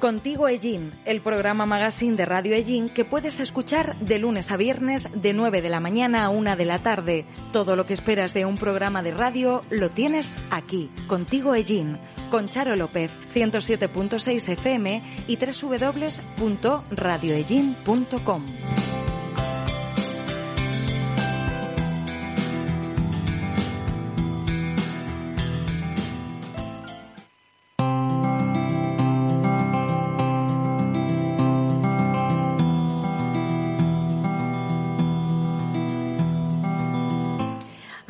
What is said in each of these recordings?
Contigo Ellín, el programa magazine de Radio Ellín que puedes escuchar de lunes a viernes de 9 de la mañana a 1 de la tarde. Todo lo que esperas de un programa de radio lo tienes aquí, Contigo Ellín, con Charo López, 107.6 FM y www.radioellín.com.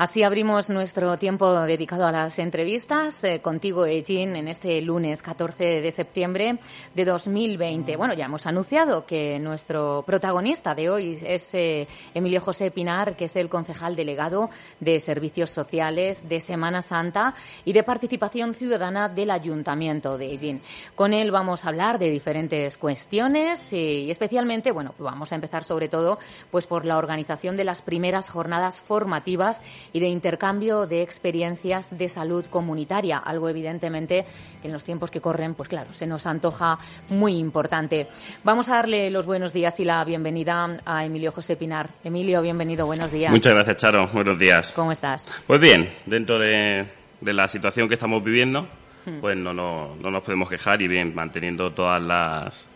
Así abrimos nuestro tiempo dedicado a las entrevistas eh, contigo, Ejin, en este lunes 14 de septiembre de 2020. Bueno, ya hemos anunciado que nuestro protagonista de hoy es eh, Emilio José Pinar, que es el concejal delegado de Servicios Sociales de Semana Santa y de Participación Ciudadana del Ayuntamiento de Ejin. Con él vamos a hablar de diferentes cuestiones y especialmente, bueno, vamos a empezar sobre todo pues por la organización de las primeras jornadas formativas y de intercambio de experiencias de salud comunitaria, algo evidentemente que en los tiempos que corren, pues claro, se nos antoja muy importante. Vamos a darle los buenos días y la bienvenida a Emilio José Pinar. Emilio, bienvenido, buenos días. Muchas gracias, Charo. Buenos días. ¿Cómo estás? Pues bien, dentro de, la situación que estamos viviendo, hmm. pues no, no, no nos podemos quejar y bien, manteniendo todas las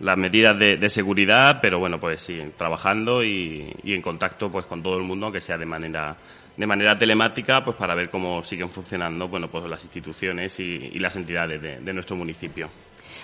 las medidas de, seguridad, pero bueno, pues sí, trabajando y, en contacto pues con todo el mundo, que sea de manera de manera telemática, pues para ver cómo siguen funcionando, bueno, pues las instituciones y, las entidades de, nuestro municipio.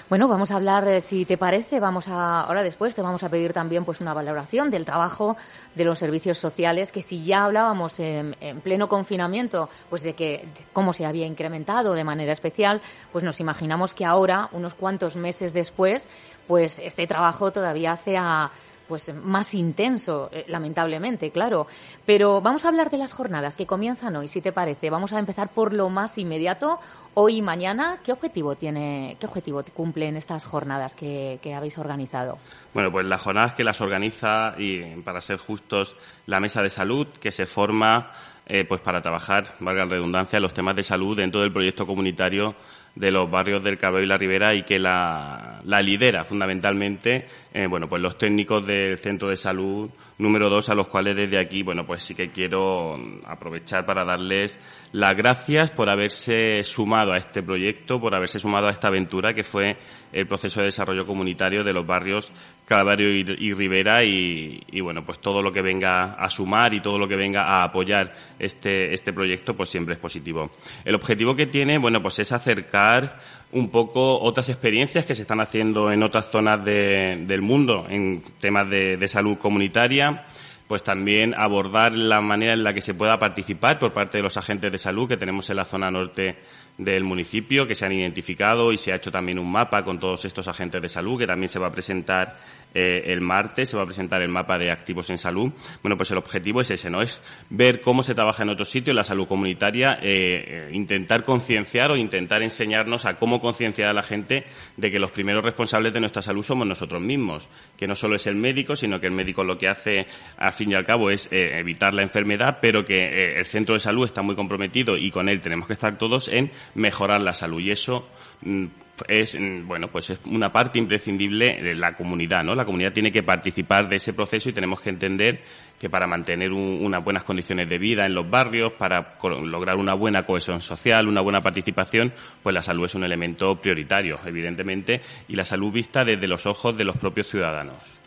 Bueno, vamos a hablar, eh, si te parece, vamos a, ahora después te vamos a pedir también pues una valoración del trabajo de los servicios sociales, que si ya hablábamos en, pleno confinamiento, pues de que cómo se había incrementado de manera especial, pues nos imaginamos que ahora, unos cuantos meses después, pues este trabajo todavía sea pues más intenso, eh, lamentablemente, claro. Pero vamos a hablar de las jornadas que comienzan hoy, si te parece. Vamos a empezar por lo más inmediato, hoy y mañana. ¿Qué objetivo tiene, qué objetivo cumplen estas jornadas que, habéis organizado? Bueno, pues las jornadas que las organiza y para ser justos la mesa de salud que se forma eh, pues para trabajar, valga la redundancia, los temas de salud dentro del proyecto comunitario de los barrios del Cabello y la Ribera y que la, lidera fundamentalmente eh, bueno pues los técnicos del centro de salud número dos a los cuales desde aquí bueno pues sí que quiero aprovechar para darles las gracias por haberse sumado a este proyecto por haberse sumado a esta aventura que fue el proceso de desarrollo comunitario de los barrios Calvario y, Rivera y, bueno pues todo lo que venga a sumar y todo lo que venga a apoyar este este proyecto pues siempre es positivo. El objetivo que tiene bueno pues es acercar un poco otras experiencias que se están haciendo en otras zonas del mundo en temas de, de salud comunitaria pues también abordar la manera en la que se pueda participar por parte de los agentes de salud que tenemos en la zona norte del municipio que se han identificado y se ha hecho también un mapa con todos estos agentes de salud que también se va a presentar eh, el martes, se va a presentar el mapa de activos en salud. Bueno, pues el objetivo es ese, ¿no? Es ver cómo se trabaja en otros sitios la salud comunitaria, eh, eh, intentar concienciar o intentar enseñarnos a cómo concienciar a la gente de que los primeros responsables de nuestra salud somos nosotros mismos, que no solo es el médico, sino que el médico lo que hace, al fin y al cabo, es evitar la enfermedad, pero que el centro de salud está muy comprometido y con él tenemos que estar todos en mejorar la salud. Y eso mm, es mm, bueno pues es una parte imprescindible de la comunidad no la comunidad tiene que participar de ese proceso y tenemos que entender que para mantener unas buenas condiciones de vida en los barrios para lograr una buena cohesión social una buena participación pues la salud es un elemento prioritario evidentemente y la salud vista desde los ojos de los propios ciudadanos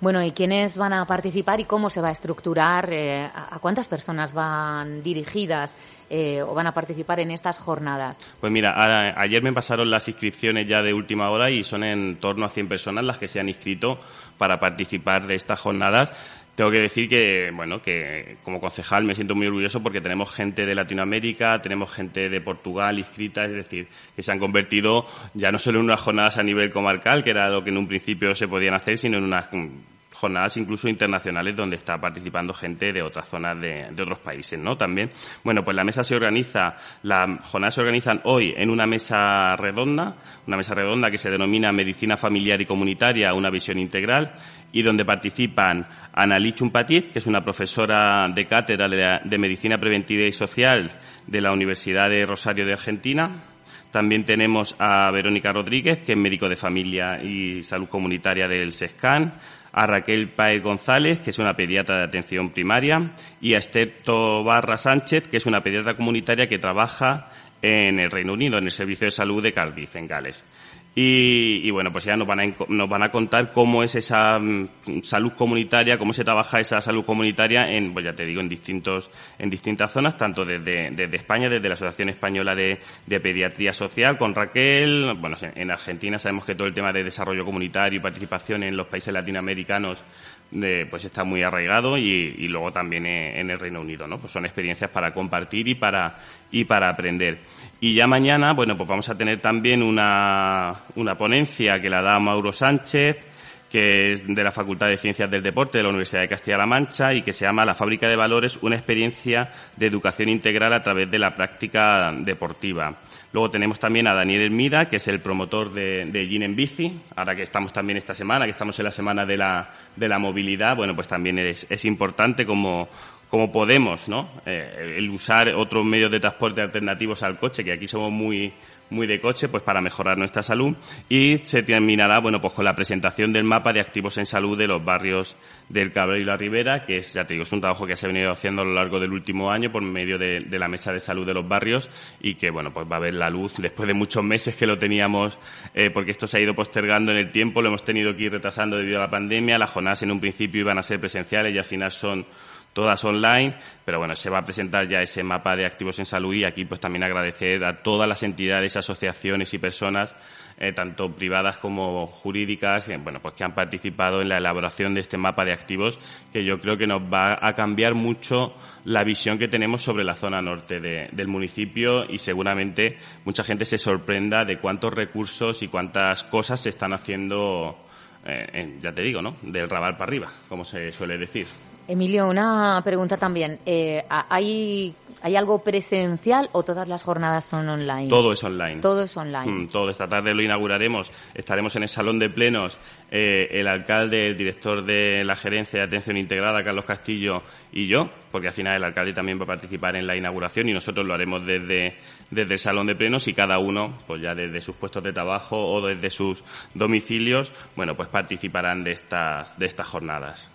bueno, ¿y quiénes van a participar y cómo se va a estructurar? Eh, ¿A cuántas personas van dirigidas eh, o van a participar en estas jornadas? Pues mira, ayer me pasaron las inscripciones ya de última hora y son en torno a 100 personas las que se han inscrito para participar de estas jornadas tengo que decir que, bueno, que como concejal me siento muy orgulloso porque tenemos gente de Latinoamérica, tenemos gente de Portugal inscrita, es decir, que se han convertido ya no solo en unas jornadas a nivel comarcal, que era lo que en un principio se podían hacer, sino en unas jornadas incluso internacionales donde está participando gente de otras zonas de, otros países, ¿no? También, bueno, pues la mesa se organiza, las jornadas se organizan hoy en una mesa redonda, una mesa redonda que se denomina Medicina Familiar y Comunitaria, una visión integral, y donde participan Annalí Chumpatiz, que es una profesora de cátedra de Medicina Preventiva y Social de la Universidad de Rosario de Argentina, También tenemos a Verónica Rodríguez, que es médico de familia y salud comunitaria del SESCAN, a Raquel Paez González, que es una pediatra de atención primaria, y a Esther Barra Sánchez, que es una pediatra comunitaria que trabaja en el Reino Unido, en el Servicio de Salud de Cardiff, en Gales. Y, bueno, pues ya nos van, a, nos van a contar cómo es esa mm, salud comunitaria, cómo se trabaja esa salud comunitaria en, pues ya te digo, en distintos, en distintas zonas, tanto desde, desde España, desde la Asociación Española de, de, Pediatría Social con Raquel, bueno, en Argentina sabemos que todo el tema de desarrollo comunitario y participación en los países latinoamericanos pues está muy arraigado y, luego también en el Reino Unido, ¿no? Pues son experiencias para compartir y para y para aprender. Y ya mañana, bueno, pues vamos a tener también una, una ponencia que la da Mauro Sánchez, que es de la Facultad de Ciencias del Deporte de la Universidad de Castilla-La Mancha y que se llama La Fábrica de Valores, una experiencia de educación integral a través de la práctica deportiva. Luego tenemos también a Daniel Hermida, que es el promotor de, de Gin en Bici. Ahora que estamos también esta semana, que estamos en la semana de la, de la movilidad, bueno, pues también es, es importante como, como podemos, ¿no? Eh, el usar otros medios de transporte alternativos al coche, que aquí somos muy, muy de coche, pues para mejorar nuestra salud. Y se terminará, bueno, pues con la presentación del mapa de activos en salud de los barrios del Cabrero y la Ribera, que es, ya te digo, es un trabajo que se ha venido haciendo a lo largo del último año por medio de, la mesa de salud de los barrios y que, bueno, pues va a ver la luz después de muchos meses que lo teníamos, eh, porque esto se ha ido postergando en el tiempo, lo hemos tenido que ir retrasando debido a la pandemia. Las jornadas en un principio iban a ser presenciales y al final son todas online, pero bueno, se va a presentar ya ese mapa de activos en salud y aquí pues también agradecer a todas las entidades, asociaciones y personas, eh, tanto privadas como jurídicas, eh, bueno, pues que han participado en la elaboración de este mapa de activos que yo creo que nos va a cambiar mucho la visión que tenemos sobre la zona norte del municipio y seguramente mucha gente se sorprenda de cuántos recursos y cuántas cosas se están haciendo, eh, ya te digo, ¿no? Del rabal para arriba, como se suele decir. Emilio, una pregunta también. Eh, ¿hay, ¿Hay algo presencial o todas las jornadas son online? Todo es online. Todo es online. Mm, todo. Esta tarde lo inauguraremos. Estaremos en el salón de plenos. Eh, el alcalde, el director de la gerencia de atención integrada, Carlos Castillo, y yo, porque al final el alcalde también va a participar en la inauguración y nosotros lo haremos desde, desde el salón de plenos y cada uno, pues ya desde sus puestos de trabajo o desde sus domicilios, bueno, pues participarán de estas, de estas jornadas.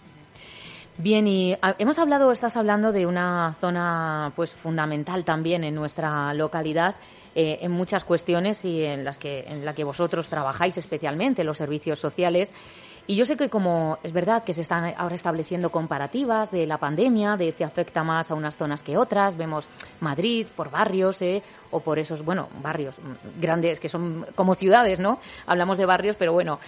Bien, y ah, hemos hablado, estás hablando de una zona pues fundamental también en nuestra localidad. Eh, en muchas cuestiones y en las que en la que vosotros trabajáis especialmente los servicios sociales y yo sé que como es verdad que se están ahora estableciendo comparativas de la pandemia, de si afecta más a unas zonas que otras, vemos Madrid por barrios, ¿eh? o por esos, bueno, barrios grandes que son como ciudades, ¿no? Hablamos de barrios, pero bueno,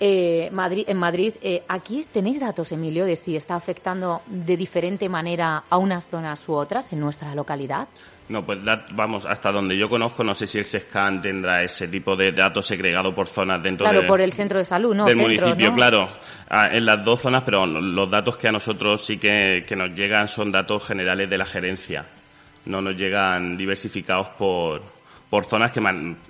eh, Madrid, en Madrid, eh, aquí tenéis datos, Emilio, de si está afectando de diferente manera a unas zonas u otras en nuestra localidad. No, pues vamos, hasta donde yo conozco, no sé si el SESCAN tendrá ese tipo de datos segregado por zonas dentro claro, por el centro de salud, ¿no? del municipio, claro, ah, en las dos zonas, pero los datos que a nosotros sí que, nos llegan son datos generales de la gerencia, no nos llegan diversificados por, por zonas que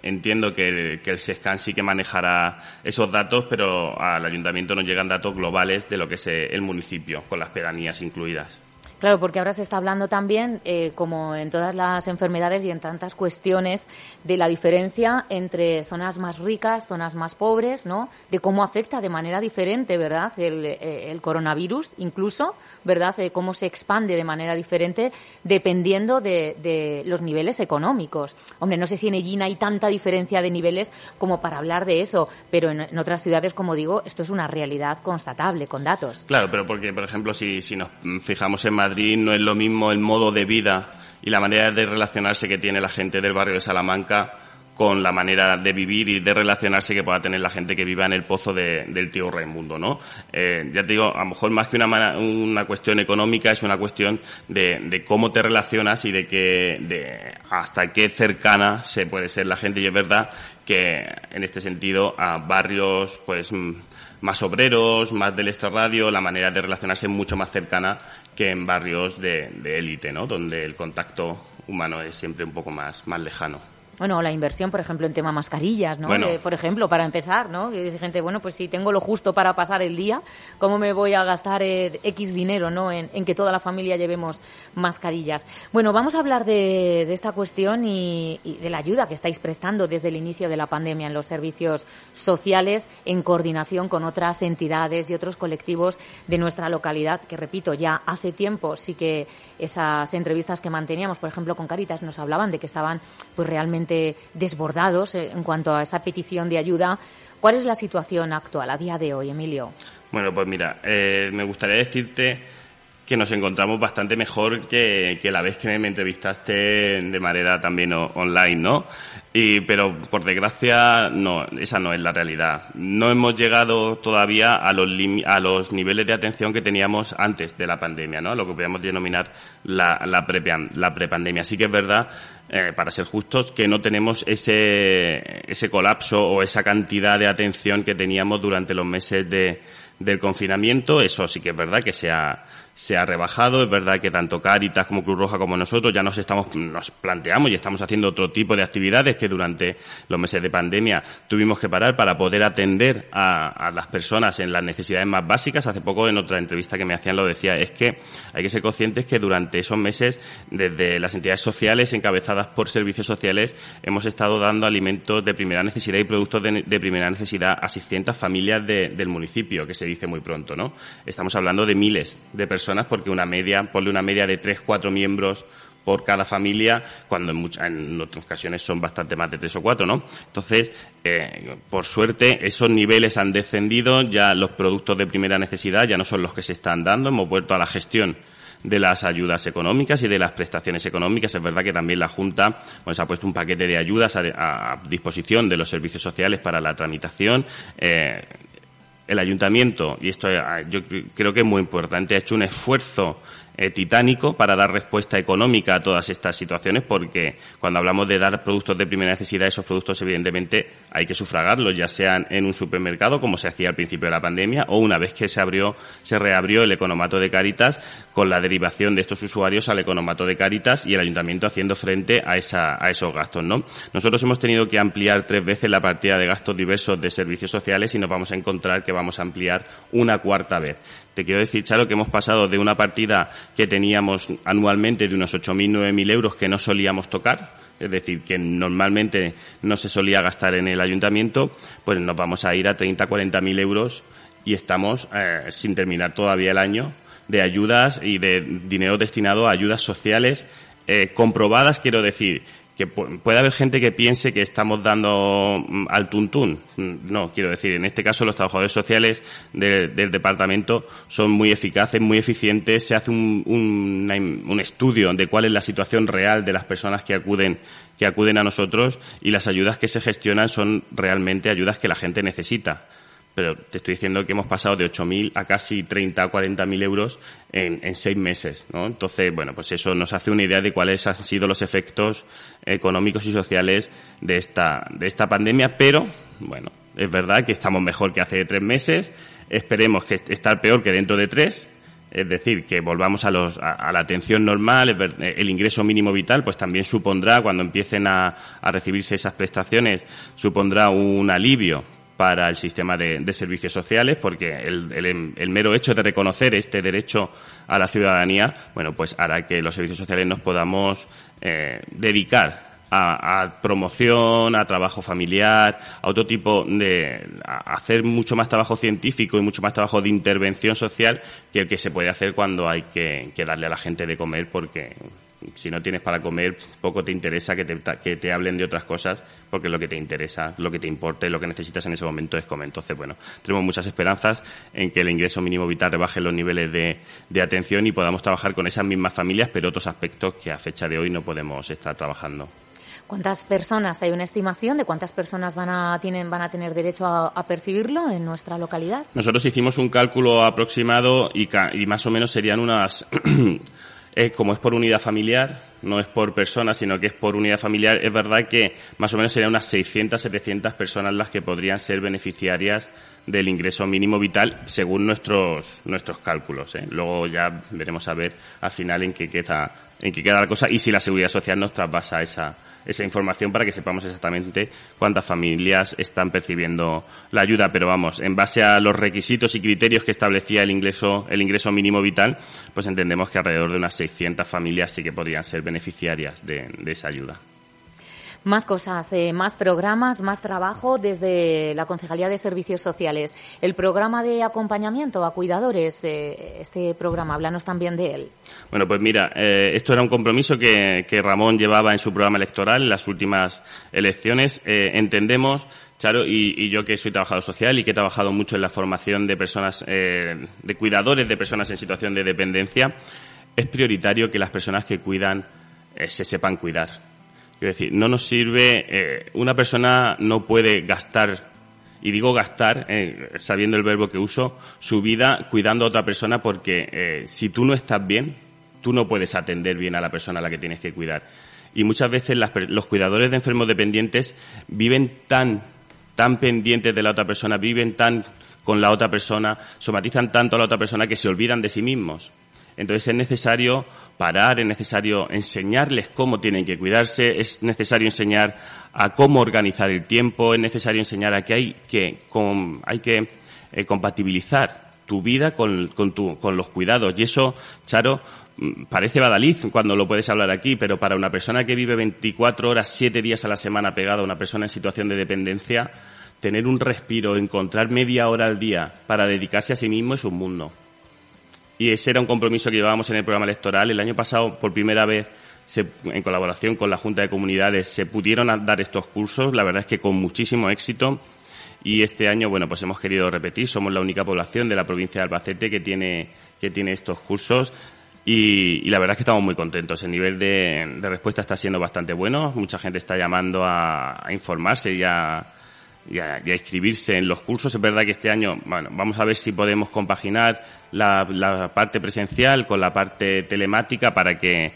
entiendo que, que, el SESCAN sí que manejará esos datos, pero al ayuntamiento nos llegan datos globales de lo que es el municipio, con las pedanías incluidas. Claro, porque ahora se está hablando también, eh, como en todas las enfermedades y en tantas cuestiones, de la diferencia entre zonas más ricas, zonas más pobres, ¿no? De cómo afecta de manera diferente, ¿verdad? El, eh, coronavirus, incluso, ¿verdad? De cómo se expande de manera diferente dependiendo de, los niveles económicos. Hombre, no sé si en Egina hay tanta diferencia de niveles como para hablar de eso, pero en, otras ciudades, como digo, esto es una realidad constatable, con datos. Claro, pero porque, por ejemplo, si, si nos fijamos en Madrid, no es lo mismo el modo de vida y la manera de relacionarse que tiene la gente del barrio de Salamanca con la manera de vivir y de relacionarse que pueda tener la gente que viva en el pozo del tío Raimundo, ¿no? Eh, ya te digo, a lo mejor más que una, una cuestión económica es una cuestión de, cómo te relacionas y de que de hasta qué cercana se puede ser la gente y es verdad que en este sentido a barrios pues más obreros, más del extrarradio, la manera de relacionarse es mucho más cercana que en barrios de élite, ¿no? Donde el contacto humano es siempre un poco más, más lejano. Bueno, la inversión, por ejemplo, en tema mascarillas, ¿no? por ejemplo, para empezar, ¿no? Que dice gente, bueno, pues si tengo lo justo para pasar el día, ¿cómo me voy a gastar X dinero, ¿no? En, que toda la familia llevemos mascarillas. Bueno, vamos a hablar de, esta cuestión y, y de la ayuda que estáis prestando desde el inicio de la pandemia en los servicios sociales en coordinación con otras entidades y otros colectivos de nuestra localidad, que repito, ya hace tiempo sí que esas entrevistas que manteníamos, por ejemplo, con Caritas, nos hablaban de que estaban pues realmente desbordados eh, en cuanto a esa petición de ayuda. ¿Cuál es la situación actual a día de hoy, Emilio? Bueno, pues mira, eh, me gustaría decirte que nos encontramos bastante mejor que, la vez que me entrevistaste de manera también online, ¿no? Y, pero por desgracia, no, esa no es la realidad. No hemos llegado todavía a los, a los niveles de atención que teníamos antes de la pandemia, ¿no? Lo que podríamos denominar la, pre, la prepandemia. Sí que es verdad, eh, para ser justos, que no tenemos ese, ese colapso o esa cantidad de atención que teníamos durante los meses de, del confinamiento. Eso sí que es verdad que se ha, se ha rebajado. Es verdad que tanto Caritas como Cruz Roja como nosotros ya nos estamos, nos planteamos y estamos haciendo otro tipo de actividades que durante los meses de pandemia tuvimos que parar para poder atender a, las personas en las necesidades más básicas. Hace poco en otra entrevista que me hacían lo decía, es que hay que ser conscientes que durante esos meses, desde las entidades sociales encabezadas por servicios sociales, hemos estado dando alimentos de primera necesidad y productos de, primera necesidad a 600 familias del municipio, que se dice muy pronto, ¿no? Estamos hablando de miles de personas porque una media, ponle una media de tres, cuatro miembros por cada familia, cuando en, en otras ocasiones son bastante más de tres o cuatro, ¿no? Entonces, eh, por suerte, esos niveles han descendido, ya los productos de primera necesidad ya no son los que se están dando, hemos vuelto a la gestión de las ayudas económicas y de las prestaciones económicas. Es verdad que también la Junta pues, ha puesto un paquete de ayudas a, disposición de los servicios sociales para la tramitación. Eh, el ayuntamiento, y esto eh, yo creo que es muy importante, ha hecho un esfuerzo eh, titánico para dar respuesta económica a todas estas situaciones, porque cuando hablamos de dar productos de primera necesidad, esos productos evidentemente hay que sufragarlos, ya sean en un supermercado, como se hacía al principio de la pandemia, o una vez que se abrió, se reabrió el economato de Cáritas, con la derivación de estos usuarios al economato de Cáritas y el ayuntamiento haciendo frente a, esa, a esos gastos, ¿no? Nosotros hemos tenido que ampliar tres veces la partida de gastos diversos de servicios sociales y nos vamos a encontrar que vamos a ampliar una cuarta vez. Te quiero decir, Charo, que hemos pasado de una partida que teníamos anualmente de unos 8.000, 9.000 euros que no solíamos tocar, es decir, que normalmente no se solía gastar en el ayuntamiento, pues nos vamos a ir a 30, 40.000 euros y estamos eh, sin terminar todavía el año de ayudas y de dinero destinado a ayudas sociales eh, comprobadas, quiero decir, que puede haber gente que piense que estamos dando mm, al tuntún. No, quiero decir, en este caso los trabajadores sociales del departamento son muy eficaces, muy eficientes. Se hace un, un, estudio de cuál es la situación real de las personas que acuden, que acuden a nosotros y las ayudas que se gestionan son realmente ayudas que la gente necesita pero te estoy diciendo que hemos pasado de 8.000 a casi 30 o 40.000 euros en, en, seis meses, ¿no? Entonces, bueno, pues eso nos hace una idea de cuáles han sido los efectos económicos y sociales de esta, de esta pandemia, pero, bueno, es verdad que estamos mejor que hace tres meses, esperemos que estar peor que dentro de tres, es decir, que volvamos a, los, a, la atención normal, el, ingreso mínimo vital, pues también supondrá, cuando empiecen a, a recibirse esas prestaciones, supondrá un alivio para el sistema de, servicios sociales, porque el, mero hecho de reconocer este derecho a la ciudadanía, bueno, pues hará que los servicios sociales nos podamos eh, dedicar a, promoción, a trabajo familiar, a otro tipo de hacer mucho más trabajo científico y mucho más trabajo de intervención social que el que se puede hacer cuando hay que darle a la gente de comer porque si no tienes para comer, poco te interesa que te, que te hablen de otras cosas, porque lo que te interesa, lo que te importa y lo que necesitas en ese momento es comer. Entonces, bueno, tenemos muchas esperanzas en que el ingreso mínimo vital rebaje los niveles de, de atención y podamos trabajar con esas mismas familias, pero otros aspectos que a fecha de hoy no podemos estar trabajando. ¿Cuántas personas, hay una estimación de cuántas personas van a, tienen, van a tener derecho a, percibirlo en nuestra localidad? Nosotros hicimos un cálculo aproximado y, y más o menos serían unas como es por unidad familiar, no es por persona, sino que es por unidad familiar, es verdad que más o menos serían unas 600, 700 personas las que podrían ser beneficiarias del ingreso mínimo vital según nuestros, nuestros cálculos. ¿eh? Luego ya veremos a ver al final en qué queda en qué queda la cosa y si la seguridad social nos traspasa esa, esa información para que sepamos exactamente cuántas familias están percibiendo la ayuda. Pero vamos, en base a los requisitos y criterios que establecía el ingreso, el ingreso mínimo vital, pues entendemos que alrededor de unas 600 familias sí que podrían ser beneficiarias de esa ayuda. Más cosas, eh, más programas, más trabajo desde la Concejalía de Servicios Sociales. El programa de acompañamiento a cuidadores, eh, este programa, háblanos también de él. Bueno, pues mira, eh, esto era un compromiso que, Ramón llevaba en su programa electoral en las últimas elecciones. entendemos Charo, y, yo que soy trabajador social y que he trabajado mucho en la formación de personas, de cuidadores de personas en situación de dependencia, es prioritario que las personas que cuidan se sepan cuidar es decir, no nos sirve, eh, una persona no puede gastar, y digo gastar, eh, sabiendo el verbo que uso, su vida cuidando a otra persona porque eh, si tú no estás bien, tú no puedes atender bien a la persona a la que tienes que cuidar. Y muchas veces los cuidadores de enfermos dependientes viven tan, tan pendientes de la otra persona, viven tan con la otra persona, somatizan tanto a la otra persona que se olvidan de sí mismos. Entonces es necesario parar, es necesario enseñarles cómo tienen que cuidarse, es necesario enseñar a cómo organizar el tiempo, es necesario enseñar a que hay que, eh, compatibilizar tu vida con, con los cuidados. Y eso, Charo, mm, parece badaliz cuando lo puedes hablar aquí, pero para una persona que vive 24 horas, 7 días a la semana pegada a una persona en situación de dependencia, tener un respiro, encontrar media hora al día para dedicarse a sí mismo es un mundo y ese era un compromiso que llevábamos en el programa electoral. El año pasado, por primera vez, en colaboración con la Junta de Comunidades, se pudieron dar estos cursos, la verdad es que con muchísimo éxito. Y este año, bueno, pues hemos querido repetir, somos la única población de la provincia de Albacete que tiene, que tiene estos cursos. Y, la verdad es que estamos muy contentos. El nivel de, respuesta está siendo bastante bueno. Mucha gente está llamando a, a informarse y a, y a, inscribirse en los cursos. Es verdad que este año, bueno, vamos a ver si podemos compaginar la, parte presencial con la parte telemática para que eh,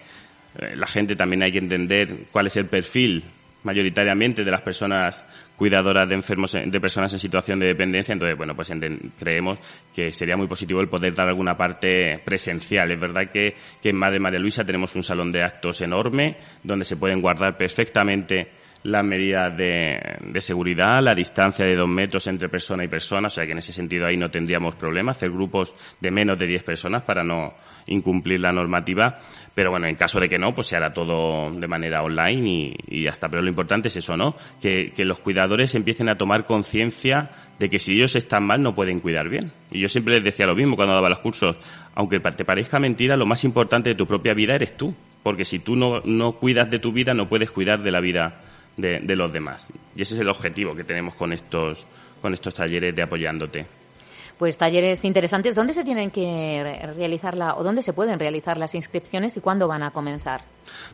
la gente también hay que entender cuál es el perfil mayoritariamente de las personas cuidadoras de enfermos de personas en situación de dependencia entonces bueno pues creemos que sería muy positivo el poder dar alguna parte presencial es verdad que, que en Madre María Luisa tenemos un salón de actos enorme donde se pueden guardar perfectamente las medidas de, seguridad, la distancia de dos metros entre persona y persona, o sea que en ese sentido ahí no tendríamos problemas, hacer grupos de menos de diez personas para no incumplir la normativa, pero bueno, en caso de que no, pues se hará todo de manera online y, y ya está. Pero lo importante es eso, ¿no? Que, que los cuidadores empiecen a tomar conciencia de que si ellos están mal no pueden cuidar bien. Y yo siempre les decía lo mismo cuando daba los cursos, aunque te parezca mentira, lo más importante de tu propia vida eres tú, porque si tú no, no cuidas de tu vida no puedes cuidar de la vida de, los demás. Y ese es el objetivo que tenemos con estos, con estos talleres de apoyándote pues talleres interesantes. ¿Dónde se tienen que realizar la, o dónde se pueden realizar las inscripciones y cuándo van a comenzar?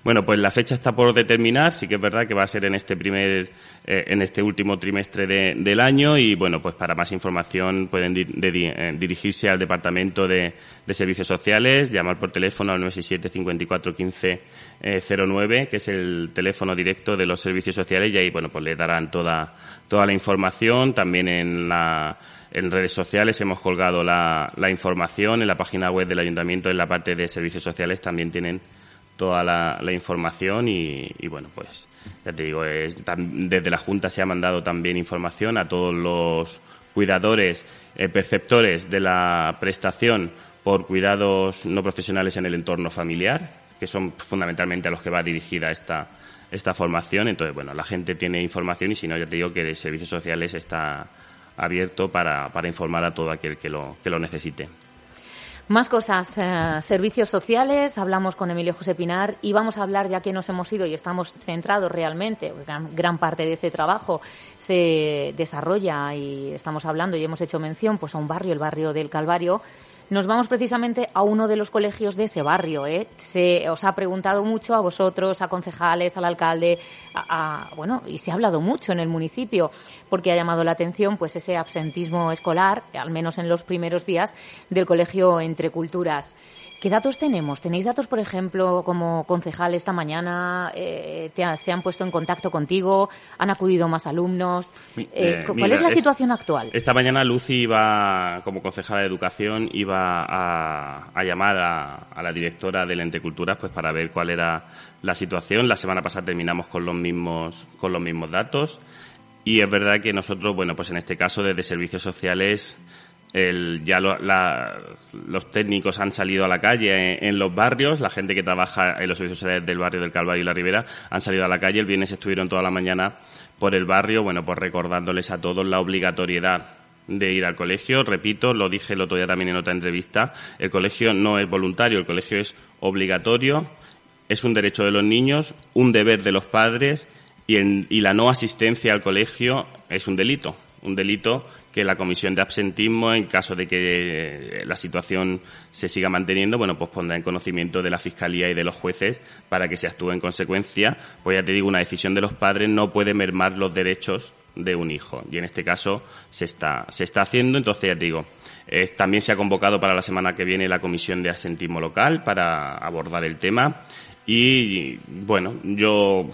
Bueno, pues la fecha está por determinar. Sí que es verdad que va a ser en este primer, eh, en este último trimestre del año y bueno, pues para más información pueden eh, dirigirse al departamento de, servicios sociales, llamar por teléfono al 967 54 15 09, que es el teléfono directo de los servicios sociales y ahí bueno, pues le darán toda toda la información también en la en redes sociales hemos colgado la, información en la página web del ayuntamiento, en la parte de servicios sociales también tienen toda la, información y, bueno, pues ya te digo, desde la Junta se ha mandado también información a todos los cuidadores, eh, perceptores de la prestación por cuidados no profesionales en el entorno familiar, que son fundamentalmente a los que va dirigida esta, esta formación. Entonces, bueno, la gente tiene información y si no, ya te digo que de servicios sociales está abierto para, para informar a todo aquel que lo, que lo necesite. Más cosas, eh, servicios sociales, hablamos con Emilio José Pinar y vamos a hablar, ya que nos hemos ido y estamos centrados realmente, gran, gran, parte de ese trabajo se desarrolla y estamos hablando y hemos hecho mención pues a un barrio, el barrio del Calvario, nos vamos precisamente a uno de los colegios de ese barrio. ¿eh? Se os ha preguntado mucho a vosotros, a concejales, al alcalde, a, bueno, y se ha hablado mucho en el municipio porque ha llamado la atención pues ese absentismo escolar, al menos en los primeros días del colegio Entre Culturas. ¿Qué datos tenemos? ¿Tenéis datos, por ejemplo, como concejal esta mañana eh, se han puesto en contacto contigo? ¿Han acudido más alumnos? Eh, eh, ¿Cuál es la situación actual? Esta mañana Lucy iba, como concejala de Educación, iba a, llamar a, la directora del Ente Cultura pues, para ver cuál era la situación. La semana pasada terminamos con los mismos, con los mismos datos. Y es verdad que nosotros, bueno, pues en este caso desde servicios sociales el, ya los técnicos han salido a la calle en, los barrios, la gente que trabaja en los servicios del barrio del Calvario y la Ribera han salido a la calle. El viernes estuvieron toda la mañana por el barrio, bueno, pues recordándoles a todos la obligatoriedad de ir al colegio. Repito, lo dije el otro día también en otra entrevista, el colegio no es voluntario, el colegio es obligatorio, es un derecho de los niños, un deber de los padres y, y la no asistencia al colegio es un delito. Un delito que la comisión de absentismo, en caso de que eh, la situación se siga manteniendo, bueno, pues pondrá en conocimiento de la Fiscalía y de los jueces para que se actúe en consecuencia. Pues ya te digo, una decisión de los padres no puede mermar los derechos de un hijo. Y en este caso se está, se está haciendo. Entonces, ya te digo, también se ha convocado para la semana que viene la comisión de absentismo local para abordar el tema. Y, bueno, yo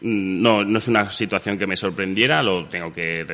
no, no es una situación que me sorprendiera, lo tengo que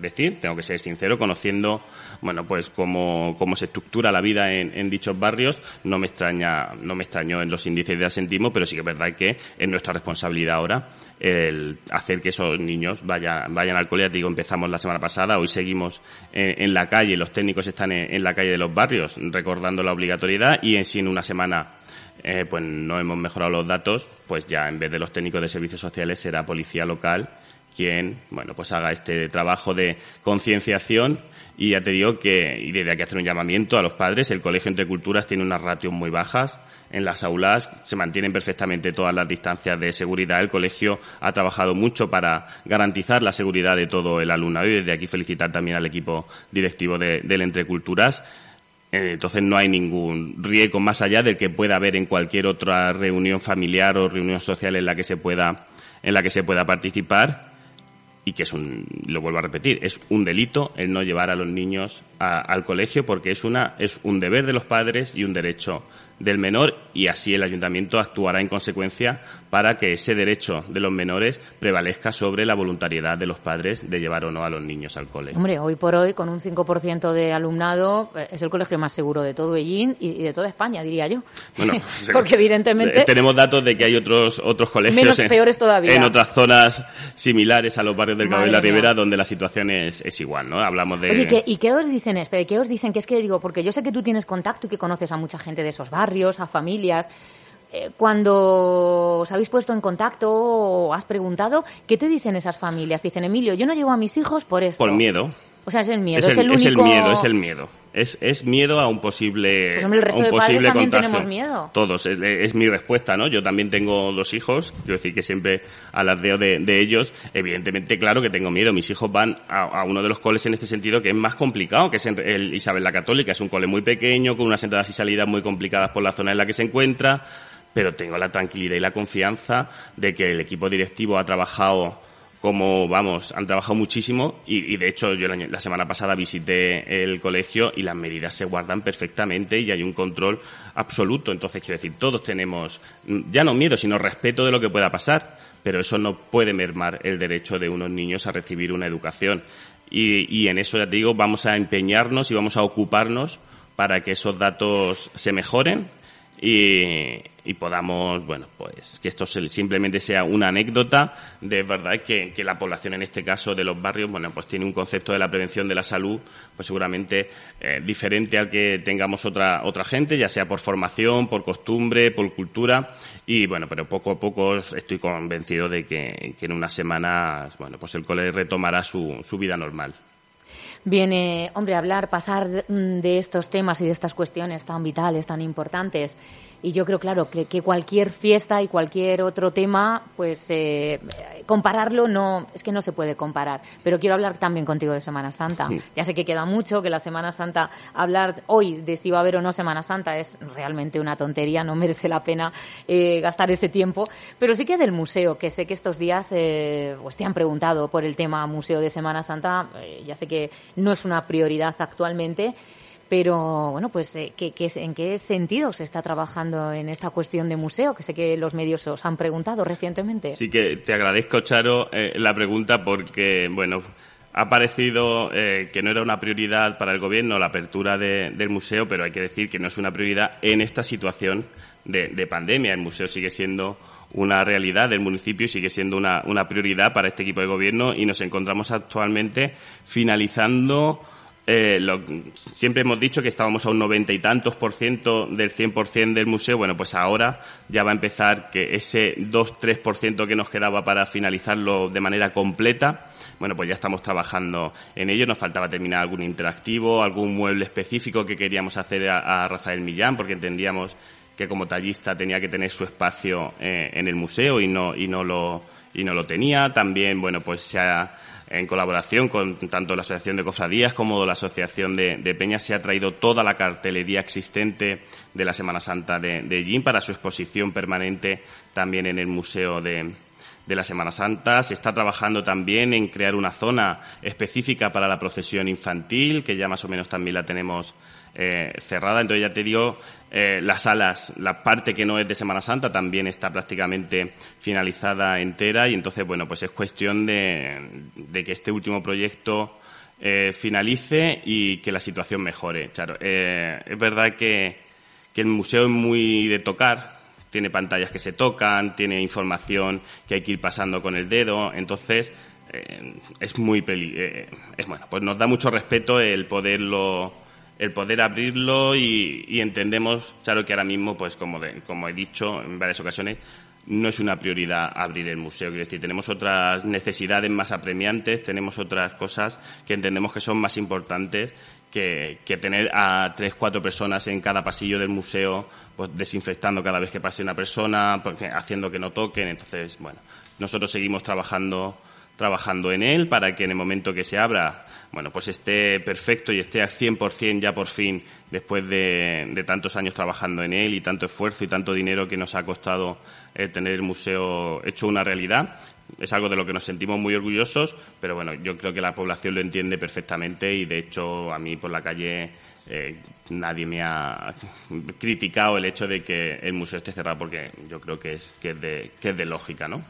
decir, tengo que ser sincero, conociendo, bueno, pues cómo, cómo se estructura la vida en, dichos barrios, no me extraña, no me extrañó en los índices de asentismo, pero sí que es verdad que es nuestra responsabilidad ahora el hacer que esos niños vayan, vayan al colegio. Digo, empezamos la semana pasada, hoy seguimos en, la calle, los técnicos están en, la calle de los barrios recordando la obligatoriedad y en sí en una semana eh, pues no hemos mejorado los datos, pues ya en vez de los técnicos de servicios sociales será policía local quien, bueno, pues haga este trabajo de concienciación. Y ya te digo que, y desde aquí hacer un llamamiento a los padres, el Colegio Entre Culturas tiene unas ratios muy bajas, en las aulas se mantienen perfectamente todas las distancias de seguridad, el colegio ha trabajado mucho para garantizar la seguridad de todo el alumnado y desde aquí felicitar también al equipo directivo de, del Entre Culturas entonces no hay ningún riesgo más allá del que pueda haber en cualquier otra reunión familiar o reunión social en la que se pueda en la que se pueda participar y que es un lo vuelvo a repetir es un delito el no llevar a los niños al colegio porque es una es un deber de los padres y un derecho del menor y así el ayuntamiento actuará en consecuencia para que ese derecho de los menores prevalezca sobre la voluntariedad de los padres de llevar o no a los niños al colegio. Hombre, hoy por hoy, con un 5% de alumnado, eh, es el colegio más seguro de todo Ellín y de toda España, diría yo. Bueno, porque evidentemente... Tenemos datos de que hay otros, otros colegios menos peores todavía. en otras zonas similares a los barrios del Cabo y la Ribera donde la situación es, es igual, ¿no? Hablamos de... ¿y qué os dicen? Espera, ¿qué os dicen? Que es que digo, porque yo sé que tú tienes contacto y que conoces a mucha gente de esos barrios, a familias eh, cuando os habéis puesto en contacto o has preguntado, ¿qué te dicen esas familias? Dicen, Emilio, yo no llevo a mis hijos por esto. Por miedo. O sea, es el miedo, es el, único... Es el miedo, es el miedo. Es, es miedo a un posible, pues el resto de posible también tenemos miedo. Todos, es, mi respuesta, ¿no? Yo también tengo dos hijos, quiero decir que siempre alardeo de, de ellos. Evidentemente, claro que tengo miedo. Mis hijos van a, uno de los coles en este sentido que es más complicado, que es el Isabel la Católica. Es un cole muy pequeño, con unas entradas y salidas muy complicadas por la zona en la que se encuentra pero tengo la tranquilidad y la confianza de que el equipo directivo ha trabajado como, vamos, han trabajado muchísimo y, de hecho yo la, semana pasada visité el colegio y las medidas se guardan perfectamente y hay un control absoluto. Entonces, quiero decir, todos tenemos ya no miedo, sino respeto de lo que pueda pasar, pero eso no puede mermar el derecho de unos niños a recibir una educación. Y, y en eso, ya te digo, vamos a empeñarnos y vamos a ocuparnos para que esos datos se mejoren y, y podamos, bueno, pues que esto simplemente sea una anécdota de verdad que, que, la población en este caso de los barrios, bueno, pues tiene un concepto de la prevención de la salud, pues seguramente eh, diferente al que tengamos otra, otra gente, ya sea por formación, por costumbre, por cultura, y bueno, pero poco a poco estoy convencido de que, que en unas semanas, bueno, pues el cole retomará su, su vida normal viene, hombre, hablar, pasar de estos temas y de estas cuestiones tan vitales, tan importantes y yo creo, claro, que, que cualquier fiesta y cualquier otro tema, pues eh, compararlo no, es que no se puede comparar. Pero quiero hablar también contigo de Semana Santa. Ya sé que queda mucho, que la Semana Santa, hablar hoy de si va a haber o no Semana Santa es realmente una tontería, no merece la pena eh, gastar ese tiempo. Pero sí que del museo, que sé que estos días eh, pues te han preguntado por el tema museo de Semana Santa, eh, ya sé que no es una prioridad actualmente Pero, bueno, pues, eh, ¿qué, en qué sentido se está trabajando en esta cuestión de museo? Que sé que los medios os han preguntado recientemente. Sí que te agradezco, Charo, eh, la pregunta porque, bueno, ha parecido eh, que no era una prioridad para el Gobierno la apertura del museo, pero hay que decir que no es una prioridad en esta situación de, pandemia. El museo sigue siendo una realidad del municipio y sigue siendo una prioridad para este equipo de Gobierno y nos encontramos actualmente finalizando eh, siempre hemos dicho que estábamos a un noventa y tantos por ciento del cien por cien del museo. Bueno, pues ahora ya va a empezar que ese dos, tres por ciento que nos quedaba para finalizarlo de manera completa, bueno, pues ya estamos trabajando en ello. Nos faltaba terminar algún interactivo, algún mueble específico que queríamos hacer a, Rafael Millán, porque entendíamos que como tallista tenía que tener su espacio eh, en el museo y no, y no lo y no lo tenía. También, bueno, pues se ha en colaboración con tanto la Asociación de Cofradías como la Asociación de, Peñas, se ha traído toda la cartelería existente de la Semana Santa de, de para su exposición permanente también en el Museo de, de la Semana Santa. Se está trabajando también en crear una zona específica para la procesión infantil, que ya más o menos también la tenemos eh, cerrada. Entonces, ya te digo, eh, las salas, la parte que no es de Semana Santa también está prácticamente finalizada entera y entonces, bueno, pues es cuestión de, que este último proyecto eh, finalice y que la situación mejore. Claro, eh, es verdad que, que el museo es muy de tocar, tiene pantallas que se tocan, tiene información que hay que ir pasando con el dedo, entonces es muy peli es bueno, pues nos da mucho respeto el poderlo el poder abrirlo y, entendemos, claro, que ahora mismo, pues como, como he dicho en varias ocasiones, no es una prioridad abrir el museo. Quiero decir, tenemos otras necesidades más apremiantes, tenemos otras cosas que entendemos que son más importantes que, tener a tres, cuatro personas en cada pasillo del museo, pues desinfectando cada vez que pase una persona, pues, haciendo que no toquen. Entonces, bueno, nosotros seguimos trabajando trabajando en él para que en el momento que se abra bueno, pues esté perfecto y esté al 100% ya por fin, después de, tantos años trabajando en él y tanto esfuerzo y tanto dinero que nos ha costado eh, tener el museo hecho una realidad. Es algo de lo que nos sentimos muy orgullosos, pero bueno, yo creo que la población lo entiende perfectamente y de hecho a mí por la calle eh, nadie me ha criticado el hecho de que el museo esté cerrado porque yo creo que es, que es, de, que es de lógica, ¿no?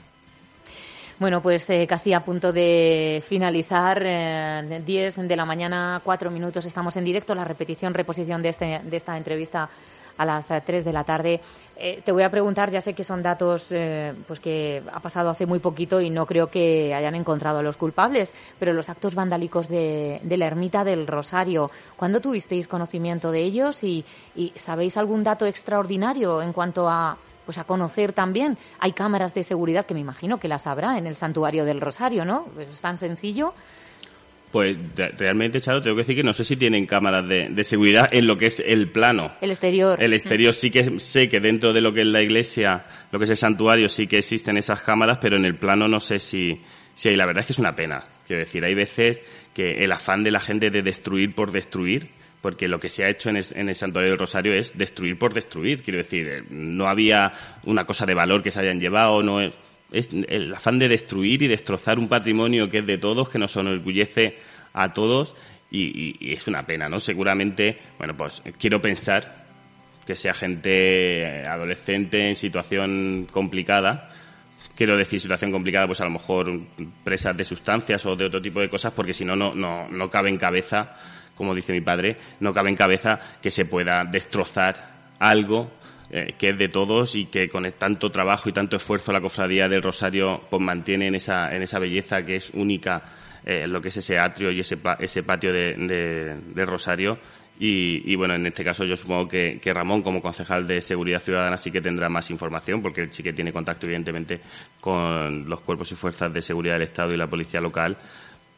Bueno, pues eh, casi a punto de finalizar, eh, 10 de la mañana, cuatro minutos, estamos en directo, la repetición, reposición de, este, de esta entrevista a las 3 eh, de la tarde. Eh, te voy a preguntar, ya sé que son datos eh, pues que ha pasado hace muy poquito y no creo que hayan encontrado a los culpables, pero los actos vandálicos de, de la ermita del Rosario, ¿cuándo tuvisteis conocimiento de ellos y, y sabéis algún dato extraordinario en cuanto a pues a conocer también. Hay cámaras de seguridad que me imagino que las habrá en el santuario del Rosario, ¿no? Pues es tan sencillo. Pues realmente, Charo, tengo que decir que no sé si tienen cámaras de, seguridad en lo que es el plano. El exterior. El exterior sí que sé que dentro de lo que es la iglesia, lo que es el santuario, sí que existen esas cámaras, pero en el plano no sé si, si hay. La verdad es que es una pena. Quiero decir, hay veces que el afán de la gente de destruir por destruir porque lo que se ha hecho en el, Santuario del Rosario es destruir por destruir. Quiero decir, eh, no había una cosa de valor que se hayan llevado, no es, el afán de destruir y destrozar un patrimonio que es de todos, que nos enorgullece a todos y, es una pena, ¿no? Seguramente, bueno, pues quiero pensar que sea gente adolescente en situación complicada. Quiero decir situación complicada, pues a lo mejor presas de sustancias o de otro tipo de cosas, porque si no, no, no cabe en cabeza como dice mi padre, no cabe en cabeza que se pueda destrozar algo eh, que es de todos y que con tanto trabajo y tanto esfuerzo la cofradía del Rosario pues mantiene en esa, en esa belleza que es única eh, lo que es ese atrio y ese, ese patio de, Rosario. Y, bueno, en este caso yo supongo que, que, Ramón, como concejal de Seguridad Ciudadana, sí que tendrá más información, porque él sí que tiene contacto, evidentemente, con los cuerpos y fuerzas de seguridad del Estado y la policía local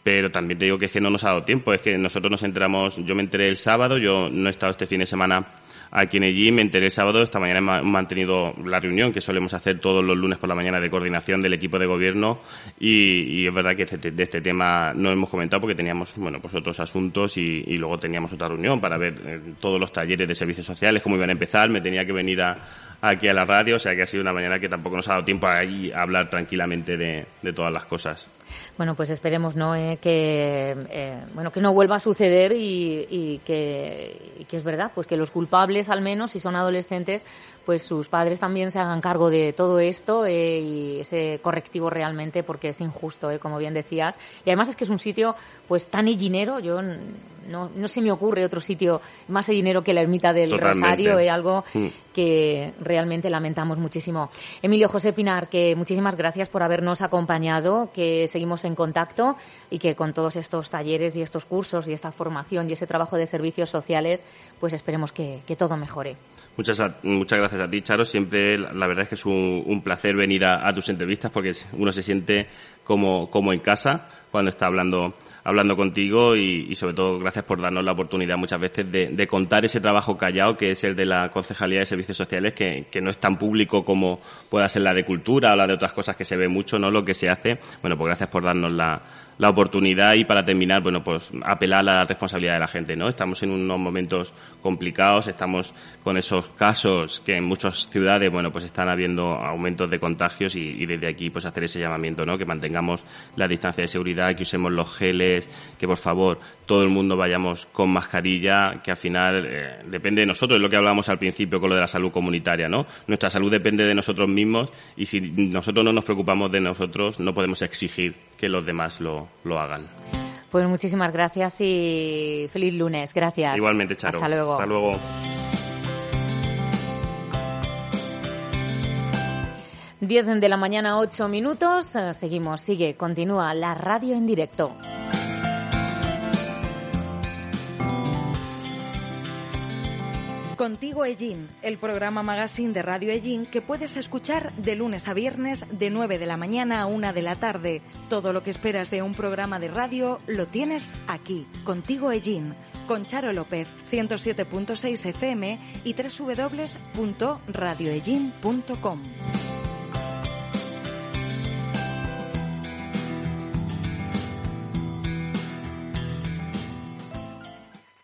pero también te digo que es que no nos ha dado tiempo, es que nosotros nos enteramos, yo me enteré el sábado, yo no he estado este fin de semana aquí en allí, me enteré el sábado, esta mañana hemos mantenido la reunión que solemos hacer todos los lunes por la mañana de coordinación del equipo de gobierno y, es verdad que este, de este tema no hemos comentado porque teníamos, bueno, pues otros asuntos y, luego teníamos otra reunión para ver eh, todos los talleres de servicios sociales, cómo iban a empezar, me tenía que venir a, aquí a la radio, o sea que ha sido una mañana que tampoco nos ha dado tiempo a, hablar tranquilamente de, todas las cosas. Bueno, pues esperemos no eh, que eh, bueno que no vuelva a suceder y, que, y que es verdad, pues que los culpables al menos si son adolescentes pues sus padres también se hagan cargo de todo esto eh, y ese correctivo realmente porque es injusto, eh, como bien decías. Y además es que es un sitio pues tan hellinero, yo no, no se me ocurre otro sitio más hellinero que la ermita del Rosario, es eh, algo mm. que realmente lamentamos muchísimo. Emilio José Pinar, que muchísimas gracias por habernos acompañado, que seguimos en contacto y que con todos estos talleres y estos cursos y esta formación y ese trabajo de servicios sociales, pues esperemos que todo mejore. Muchas, muchas gracias a ti, Charo. Siempre, la verdad es que es un, placer venir a, tus entrevistas porque uno se siente como, como en casa cuando está hablando hablando contigo y, sobre todo gracias por darnos la oportunidad muchas veces de, contar ese trabajo callado que es el de la Concejalía de Servicios Sociales que, que, no es tan público como pueda ser la de cultura o la de otras cosas que se ve mucho, ¿no? Lo que se hace. Bueno, pues gracias por darnos la, la oportunidad y para terminar, bueno, pues apelar a la responsabilidad de la gente, ¿no? Estamos en unos momentos complicados, estamos con esos casos que en muchas ciudades, bueno, pues están habiendo aumentos de contagios y, desde aquí, pues hacer ese llamamiento, ¿no? Que mantengamos la distancia de seguridad, que usemos los geles, que por favor todo el mundo vayamos con mascarilla, que al final eh, depende de nosotros, es lo que hablábamos al principio con lo de la salud comunitaria, ¿no? Nuestra salud depende de nosotros mismos y si nosotros no nos preocupamos de nosotros, no podemos exigir que los demás lo, lo hagan. Pues muchísimas gracias y feliz lunes. Gracias. Igualmente, Charo. Hasta luego. Hasta luego. Diez de la mañana, ocho minutos. Seguimos, sigue, continúa la radio en directo. Contigo Ellín, el programa magazine de Radio Ellín que puedes escuchar de lunes a viernes de 9 de la mañana a 1 de la tarde. Todo lo que esperas de un programa de radio lo tienes aquí. Contigo Ellín, con Charo López, 107.6 FM y www.radioellín.com.